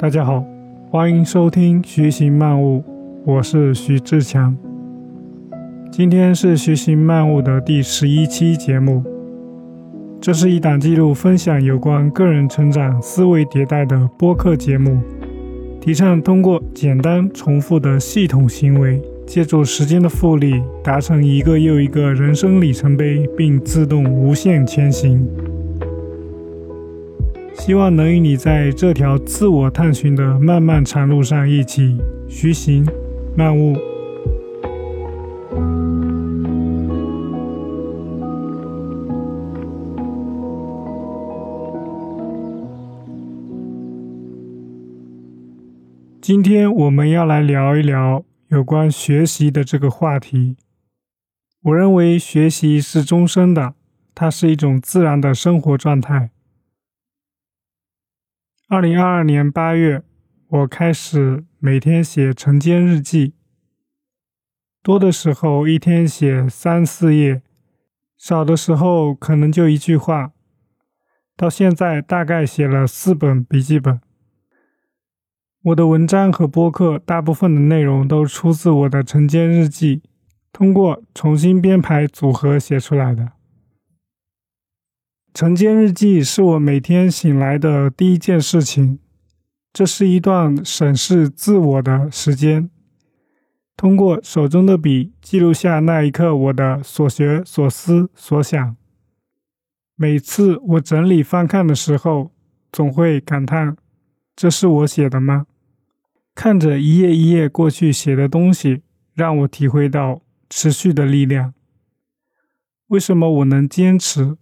大家好，欢迎收听《学习漫悟》，我是徐志强。今天是《学习漫悟》的第十一期节目。这是一档记录分享有关个人成长、思维迭代的播客节目，提倡通过简单重复的系统行为，借助时间的复利，达成一个又一个人生里程碑，并自动无限前行。希望能与你在这条自我探寻的漫漫长路上一起徐行漫悟。今天我们要来聊一聊有关学习的这个话题。我认为学习是终身的，它是一种自然的生活状态。二零二二年八月，我开始每天写晨间日记，多的时候一天写三四页，少的时候可能就一句话。到现在大概写了四本笔记本。我的文章和播客大部分的内容都出自我的晨间日记，通过重新编排组合写出来的。晨间日记是我每天醒来的第一件事情，这是一段审视自我的时间。通过手中的笔记录下那一刻我的所学、所思、所想。每次我整理翻看的时候，总会感叹：这是我写的吗？看着一页一页过去写的东西，让我体会到持续的力量。为什么我能坚持？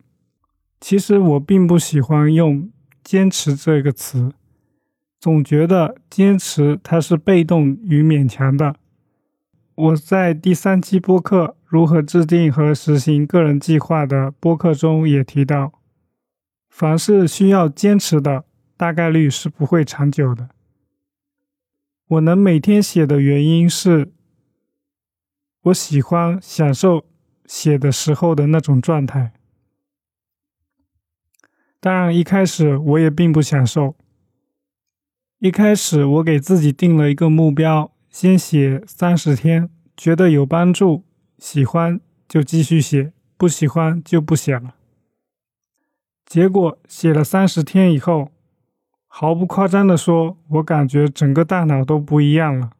其实我并不喜欢用“坚持”这个词，总觉得坚持它是被动与勉强的。我在第三期播客《如何制定和实行个人计划》的播客中也提到，凡是需要坚持的，大概率是不会长久的。我能每天写的原因是，我喜欢享受写的时候的那种状态。当然，一开始我也并不享受。一开始，我给自己定了一个目标，先写三十天，觉得有帮助，喜欢就继续写，不喜欢就不写了。结果写了三十天以后，毫不夸张的说，我感觉整个大脑都不一样了，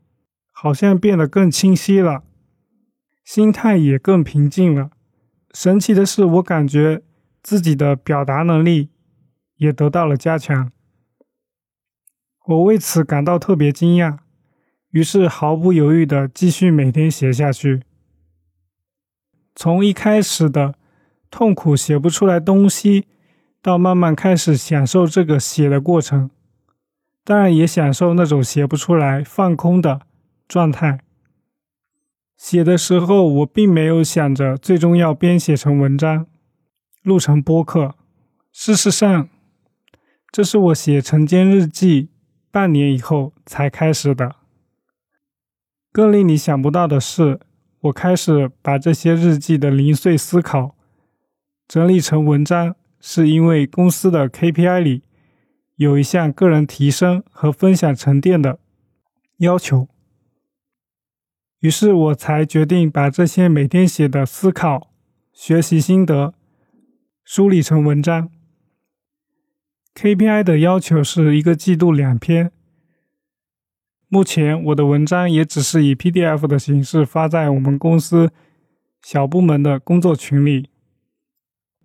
好像变得更清晰了，心态也更平静了。神奇的是，我感觉自己的表达能力。也得到了加强，我为此感到特别惊讶，于是毫不犹豫的继续每天写下去。从一开始的痛苦写不出来东西，到慢慢开始享受这个写的过程，当然也享受那种写不出来放空的状态。写的时候，我并没有想着最终要编写成文章，录成播客。事实上，这是我写晨间日记半年以后才开始的。更令你想不到的是，我开始把这些日记的零碎思考整理成文章，是因为公司的 KPI 里有一项个人提升和分享沉淀的要求。于是我才决定把这些每天写的思考、学习心得梳理成文章。KPI 的要求是一个季度两篇。目前我的文章也只是以 PDF 的形式发在我们公司小部门的工作群里。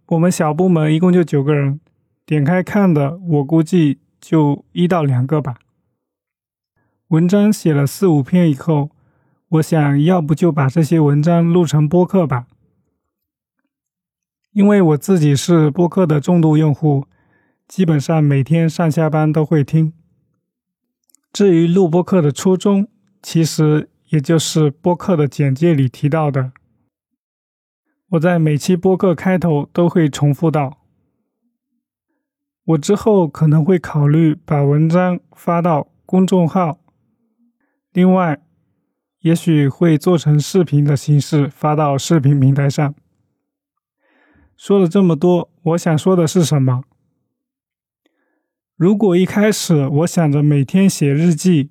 我们小部门一共就九个人，点开看的我估计就一到两个吧。文章写了四五篇以后，我想要不就把这些文章录成播客吧，因为我自己是播客的重度用户。基本上每天上下班都会听。至于录播课的初衷，其实也就是播客的简介里提到的。我在每期播客开头都会重复到。我之后可能会考虑把文章发到公众号，另外，也许会做成视频的形式发到视频平台上。说了这么多，我想说的是什么？如果一开始我想着每天写日记，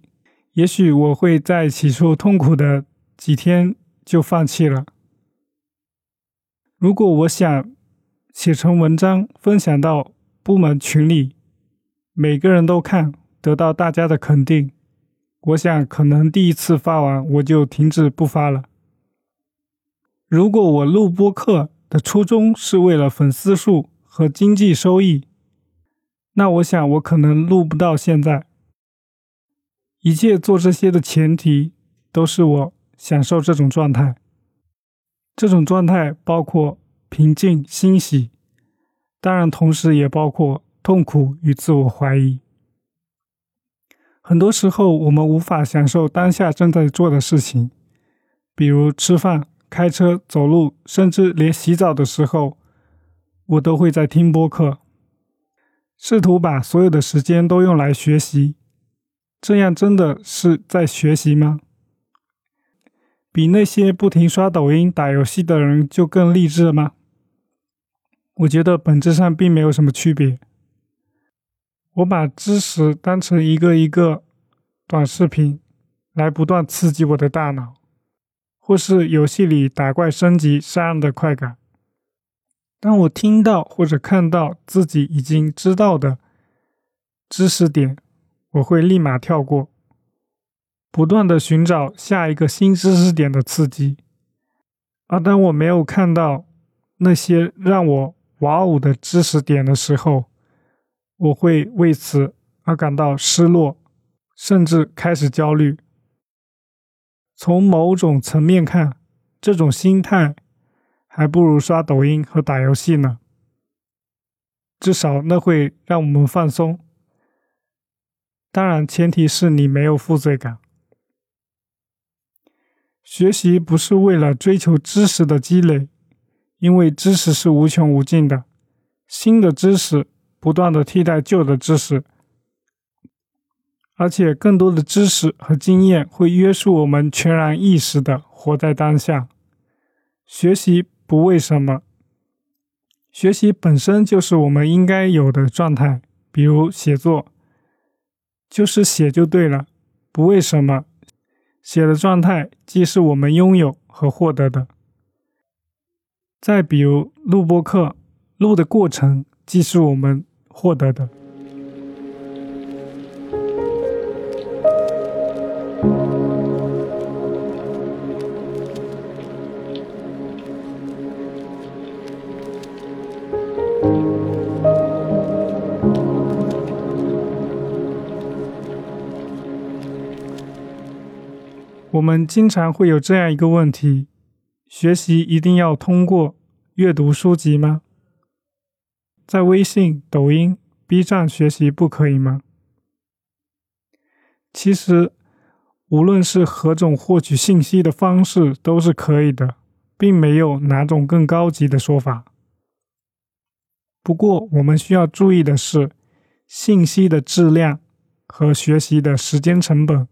也许我会在起初痛苦的几天就放弃了。如果我想写成文章分享到部门群里，每个人都看，得到大家的肯定，我想可能第一次发完我就停止不发了。如果我录播课的初衷是为了粉丝数和经济收益，那我想我可能录不到现在。一切做这些的前提都是我享受这种状态，这种状态包括平静、欣喜，当然同时也包括痛苦与自我怀疑。很多时候我们无法享受当下正在做的事情，比如吃饭。开车、走路，甚至连洗澡的时候，我都会在听播客，试图把所有的时间都用来学习。这样真的是在学习吗？比那些不停刷抖音、打游戏的人就更励志吗？我觉得本质上并没有什么区别。我把知识当成一个一个短视频，来不断刺激我的大脑。或是游戏里打怪升级杀人的快感。当我听到或者看到自己已经知道的知识点，我会立马跳过，不断的寻找下一个新知识点的刺激。而当我没有看到那些让我哇哦的知识点的时候，我会为此而感到失落，甚至开始焦虑。从某种层面看，这种心态还不如刷抖音和打游戏呢。至少那会让我们放松。当然，前提是你没有负罪感。学习不是为了追求知识的积累，因为知识是无穷无尽的，新的知识不断的替代旧的知识。而且，更多的知识和经验会约束我们全然意识的活在当下。学习不为什么，学习本身就是我们应该有的状态。比如写作，就是写就对了，不为什么。写的状态既是我们拥有和获得的。再比如录播课，录的过程既是我们获得的。我们经常会有这样一个问题：学习一定要通过阅读书籍吗？在微信、抖音、B 站学习不可以吗？其实，无论是何种获取信息的方式都是可以的，并没有哪种更高级的说法。不过，我们需要注意的是，信息的质量和学习的时间成本。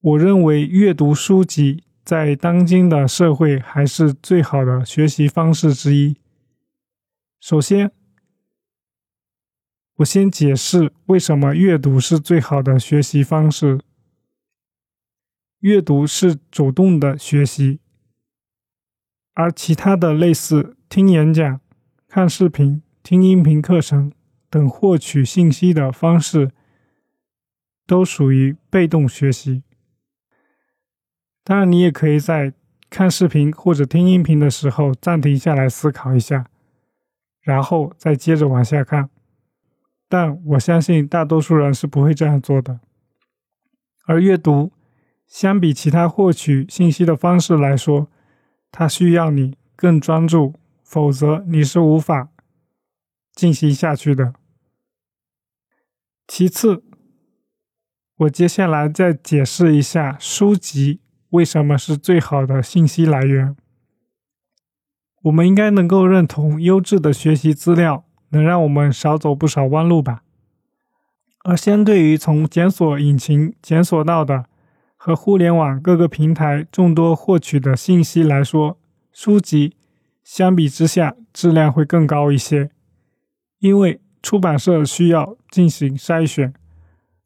我认为阅读书籍在当今的社会还是最好的学习方式之一。首先，我先解释为什么阅读是最好的学习方式。阅读是主动的学习，而其他的类似听演讲、看视频、听音频课程等获取信息的方式，都属于被动学习。当然，你也可以在看视频或者听音频的时候暂停下来思考一下，然后再接着往下看。但我相信大多数人是不会这样做的。而阅读相比其他获取信息的方式来说，它需要你更专注，否则你是无法进行下去的。其次，我接下来再解释一下书籍。为什么是最好的信息来源？我们应该能够认同，优质的学习资料能让我们少走不少弯路吧。而相对于从检索引擎检索到的和互联网各个平台众多获取的信息来说，书籍相比之下质量会更高一些，因为出版社需要进行筛选，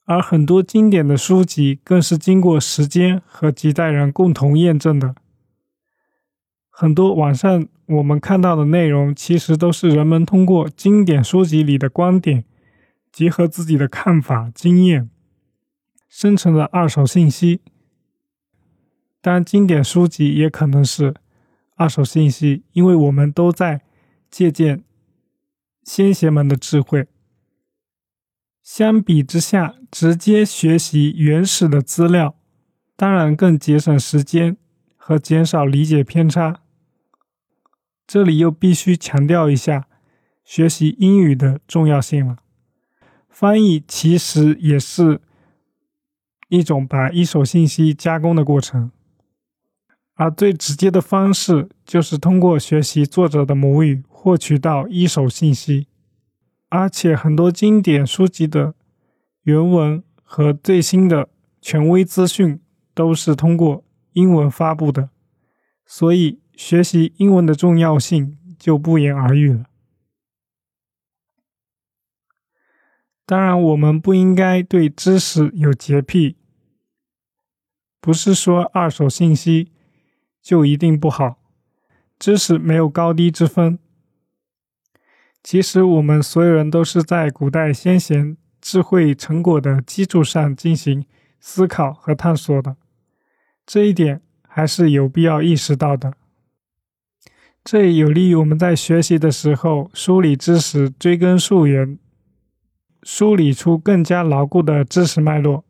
而很多经典的书籍更是经过时间和几代人共同验证的。很多网上我们看到的内容，其实都是人们通过经典书籍里的观点，结合自己的看法、经验，生成的二手信息。当然，经典书籍也可能是二手信息，因为我们都在借鉴先贤们的智慧。相比之下，直接学习原始的资料，当然更节省时间和减少理解偏差。这里又必须强调一下学习英语的重要性了。翻译其实也是一种把一手信息加工的过程，而最直接的方式就是通过学习作者的母语获取到一手信息。而且很多经典书籍的原文和最新的权威资讯都是通过英文发布的，所以。学习英文的重要性就不言而喻了。当然，我们不应该对知识有洁癖，不是说二手信息就一定不好。知识没有高低之分。其实，我们所有人都是在古代先贤智慧成果的基础上进行思考和探索的，这一点还是有必要意识到的。这也有利于我们在学习的时候梳理知识、追根溯源，梳理出更加牢固的知识脉络。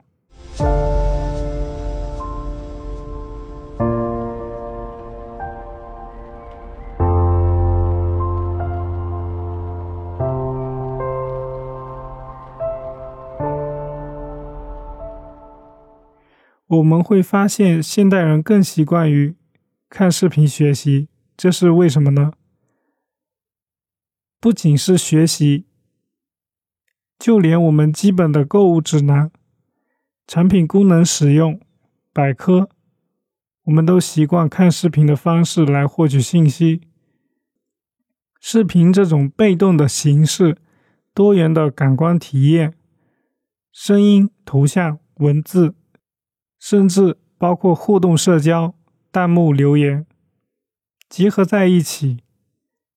我们会发现，现代人更习惯于看视频学习。这是为什么呢？不仅是学习，就连我们基本的购物指南、产品功能使用百科，我们都习惯看视频的方式来获取信息。视频这种被动的形式，多元的感官体验，声音、图像、文字，甚至包括互动社交、弹幕留言。结合在一起，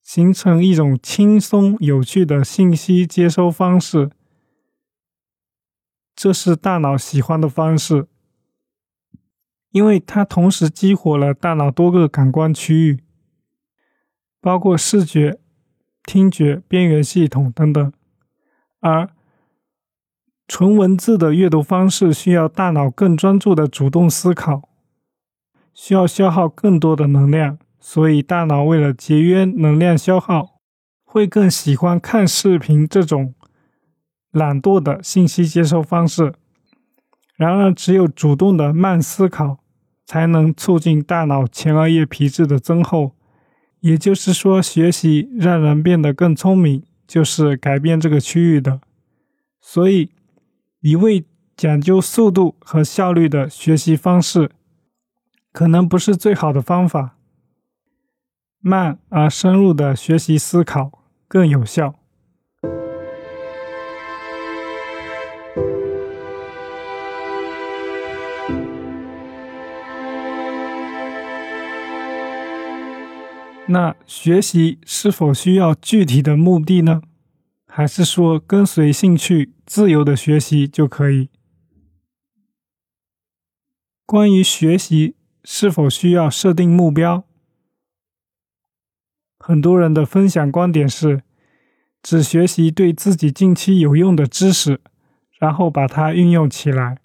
形成一种轻松有趣的信息接收方式。这是大脑喜欢的方式，因为它同时激活了大脑多个感官区域，包括视觉、听觉、边缘系统等等。而纯文字的阅读方式需要大脑更专注的主动思考，需要消耗更多的能量。所以，大脑为了节约能量消耗，会更喜欢看视频这种懒惰的信息接收方式。然而，只有主动的慢思考，才能促进大脑前额叶皮质的增厚。也就是说，学习让人变得更聪明，就是改变这个区域的。所以，一味讲究速度和效率的学习方式，可能不是最好的方法。慢而深入的学习思考更有效。那学习是否需要具体的目的呢？还是说跟随兴趣、自由的学习就可以？关于学习是否需要设定目标？很多人的分享观点是，只学习对自己近期有用的知识，然后把它运用起来，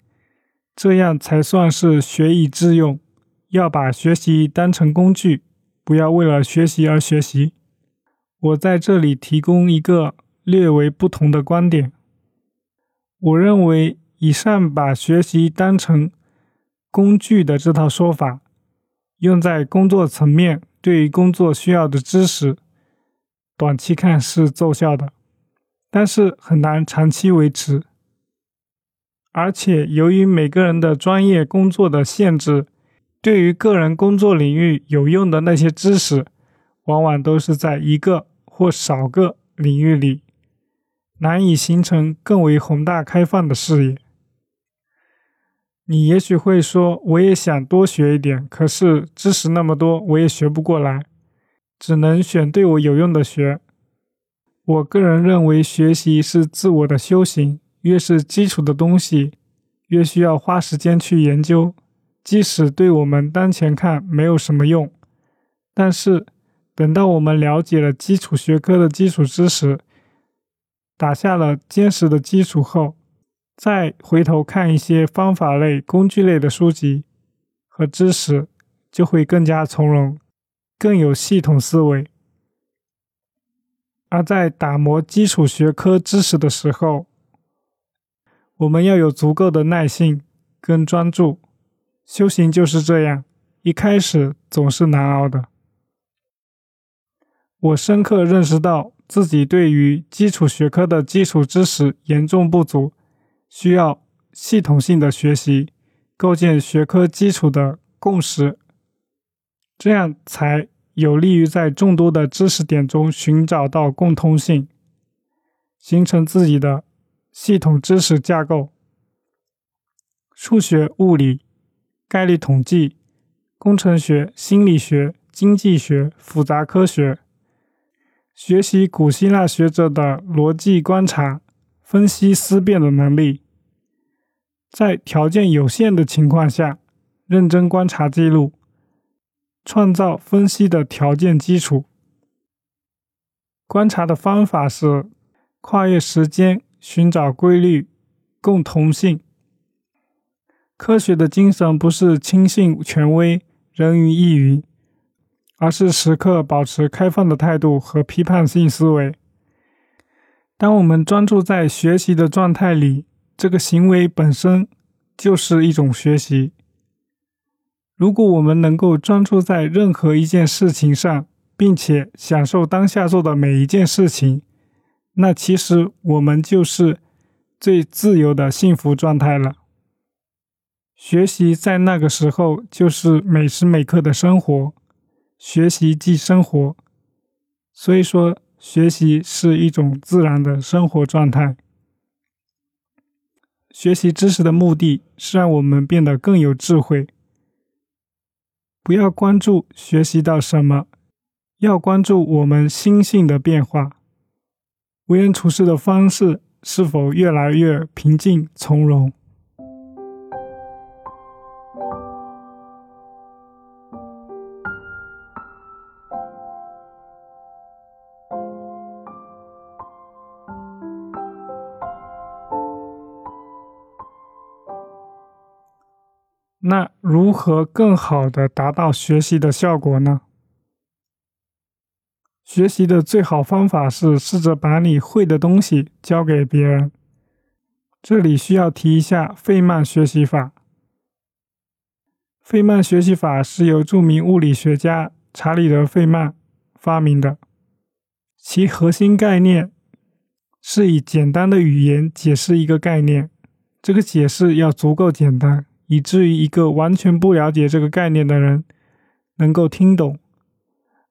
这样才算是学以致用。要把学习当成工具，不要为了学习而学习。我在这里提供一个略为不同的观点。我认为，以上把学习当成工具的这套说法，用在工作层面。对于工作需要的知识，短期看是奏效的，但是很难长期维持。而且，由于每个人的专业工作的限制，对于个人工作领域有用的那些知识，往往都是在一个或少个领域里。难以形成更为宏大开放的视野。你也许会说，我也想多学一点，可是知识那么多，我也学不过来，只能选对我有用的学。我个人认为，学习是自我的修行，越是基础的东西，越需要花时间去研究。即使对我们当前看没有什么用，但是等到我们了解了基础学科的基础知识，打下了坚实的基础后，再回头看一些方法类、工具类的书籍和知识，就会更加从容，更有系统思维。而在打磨基础学科知识的时候，我们要有足够的耐心跟专注。修行就是这样，一开始总是难熬的。我深刻认识到自己对于基础学科的基础知识严重不足，需要系统性的学习，构建学科基础的共识，这样才有利于在众多的知识点中寻找到共通性，形成自己的系统知识架构。数学、物理。概率统计、工程学、心理学、经济学、复杂科学，学习古希腊学者的逻辑观察、分析思辨的能力，在条件有限的情况下，认真观察记录，创造分析的条件基础。观察的方法是跨越时间，寻找规律、共同性。科学的精神不是轻信权威、人云亦云，而是时刻保持开放的态度和批判性思维。当我们专注在学习的状态里，这个行为本身就是一种学习。如果我们能够专注在任何一件事情上，并且享受当下做的每一件事情，那其实我们就是最自由的幸福状态了。学习在那个时候就是每时每刻的生活，学习即生活，所以说学习是一种自然的生活状态。学习知识的目的是让我们变得更有智慧。不要关注学习到什么，要关注我们心性的变化，为人处事的方式是否越来越平静从容。那如何更好的达到学习的效果呢？学习的最好方法是试着把你会的东西教给别人。这里需要提一下费曼学习法。费曼学习法是由著名物理学家查理德·费曼发明的，其核心概念是以简单的语言解释一个概念，这个解释要足够简单。以至于一个完全不了解这个概念的人能够听懂，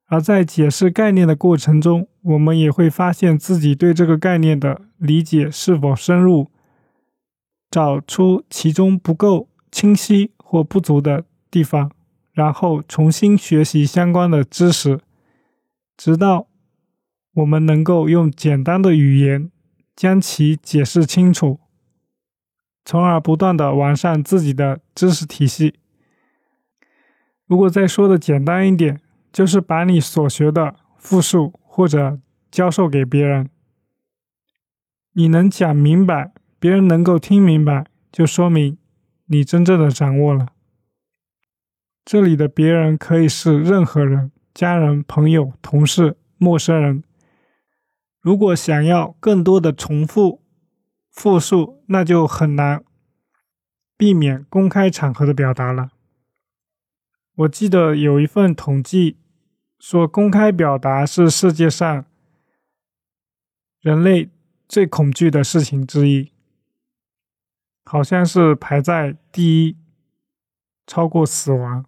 而在解释概念的过程中，我们也会发现自己对这个概念的理解是否深入，找出其中不够清晰或不足的地方，然后重新学习相关的知识，直到我们能够用简单的语言将其解释清楚。从而不断的完善自己的知识体系。如果再说的简单一点，就是把你所学的复述或者教授给别人。你能讲明白，别人能够听明白，就说明你真正的掌握了。这里的别人可以是任何人，家人、朋友、同事、陌生人。如果想要更多的重复。复述那就很难避免公开场合的表达了。我记得有一份统计说，公开表达是世界上人类最恐惧的事情之一，好像是排在第一，超过死亡。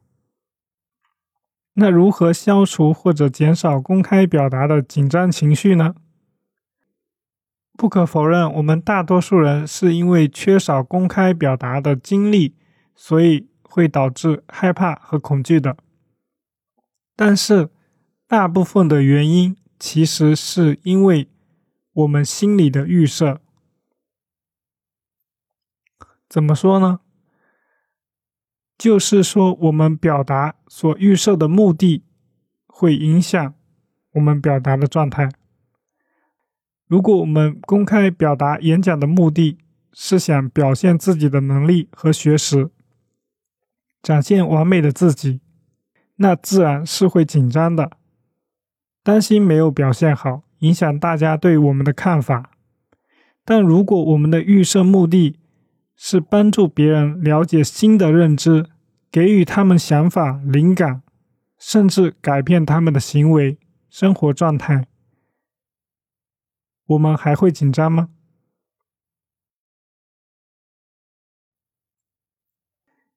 那如何消除或者减少公开表达的紧张情绪呢？不可否认，我们大多数人是因为缺少公开表达的经历，所以会导致害怕和恐惧的。但是，大部分的原因其实是因为我们心里的预设。怎么说呢？就是说，我们表达所预设的目的，会影响我们表达的状态。如果我们公开表达演讲的目的是想表现自己的能力和学识，展现完美的自己，那自然是会紧张的，担心没有表现好，影响大家对我们的看法。但如果我们的预设目的是帮助别人了解新的认知，给予他们想法、灵感，甚至改变他们的行为、生活状态。我们还会紧张吗？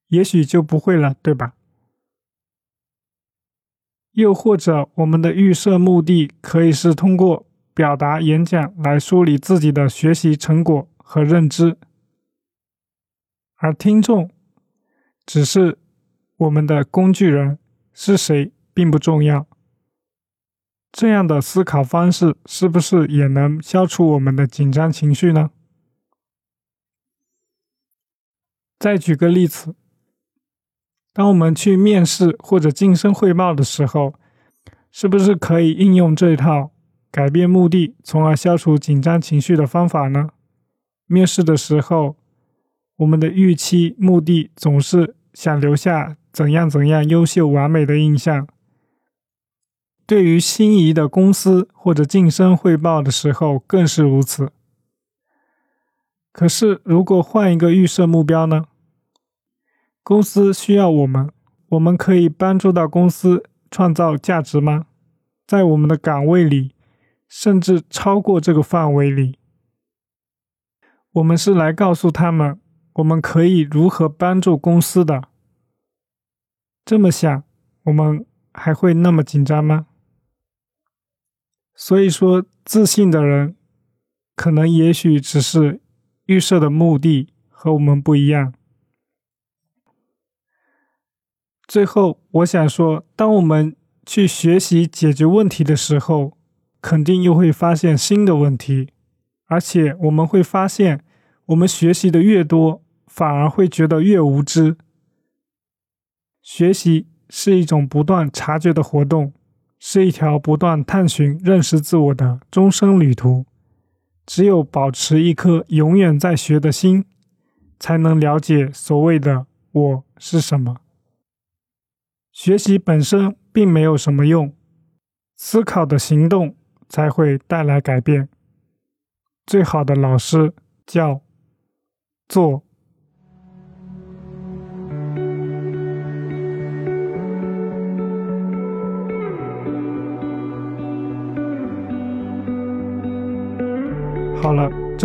也许就不会了，对吧？又或者，我们的预设目的可以是通过表达演讲来梳理自己的学习成果和认知，而听众只是我们的工具人，是谁并不重要。这样的思考方式是不是也能消除我们的紧张情绪呢？再举个例子，当我们去面试或者晋升汇报的时候，是不是可以应用这一套改变目的，从而消除紧张情绪的方法呢？面试的时候，我们的预期目的总是想留下怎样怎样优秀完美的印象。对于心仪的公司或者晋升汇报的时候，更是如此。可是，如果换一个预设目标呢？公司需要我们，我们可以帮助到公司创造价值吗？在我们的岗位里，甚至超过这个范围里，我们是来告诉他们，我们可以如何帮助公司的。这么想，我们还会那么紧张吗？所以说，自信的人可能也许只是预设的目的和我们不一样。最后，我想说，当我们去学习解决问题的时候，肯定又会发现新的问题，而且我们会发现，我们学习的越多，反而会觉得越无知。学习是一种不断察觉的活动。是一条不断探寻、认识自我的终生旅途。只有保持一颗永远在学的心，才能了解所谓的“我是什么”。学习本身并没有什么用，思考的行动才会带来改变。最好的老师叫做。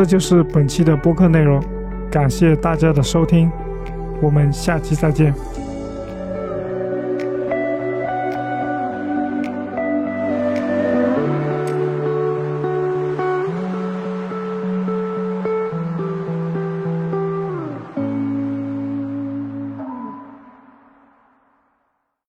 这就是本期的播客内容，感谢大家的收听，我们下期再见。